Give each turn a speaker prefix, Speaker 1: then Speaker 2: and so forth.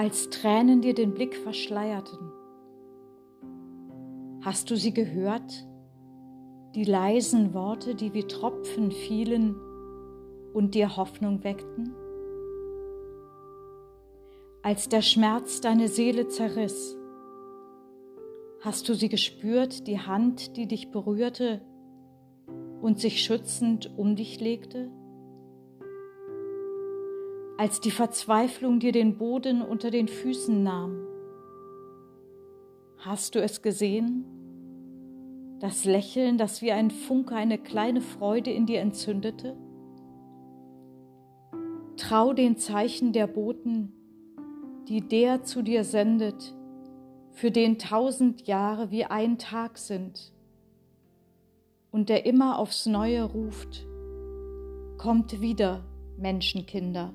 Speaker 1: als Tränen dir den Blick verschleierten. Hast du sie gehört, die leisen Worte, die wie Tropfen fielen und dir Hoffnung weckten? Als der Schmerz deine Seele zerriss, hast du sie gespürt, die Hand, die dich berührte und sich schützend um dich legte? Als die Verzweiflung dir den Boden unter den Füßen nahm, hast du es gesehen? Das Lächeln, das wie ein Funke eine kleine Freude in dir entzündete? Trau den Zeichen der Boten, die der zu dir sendet, für den tausend Jahre wie ein Tag sind und der immer aufs Neue ruft, kommt wieder, Menschenkinder.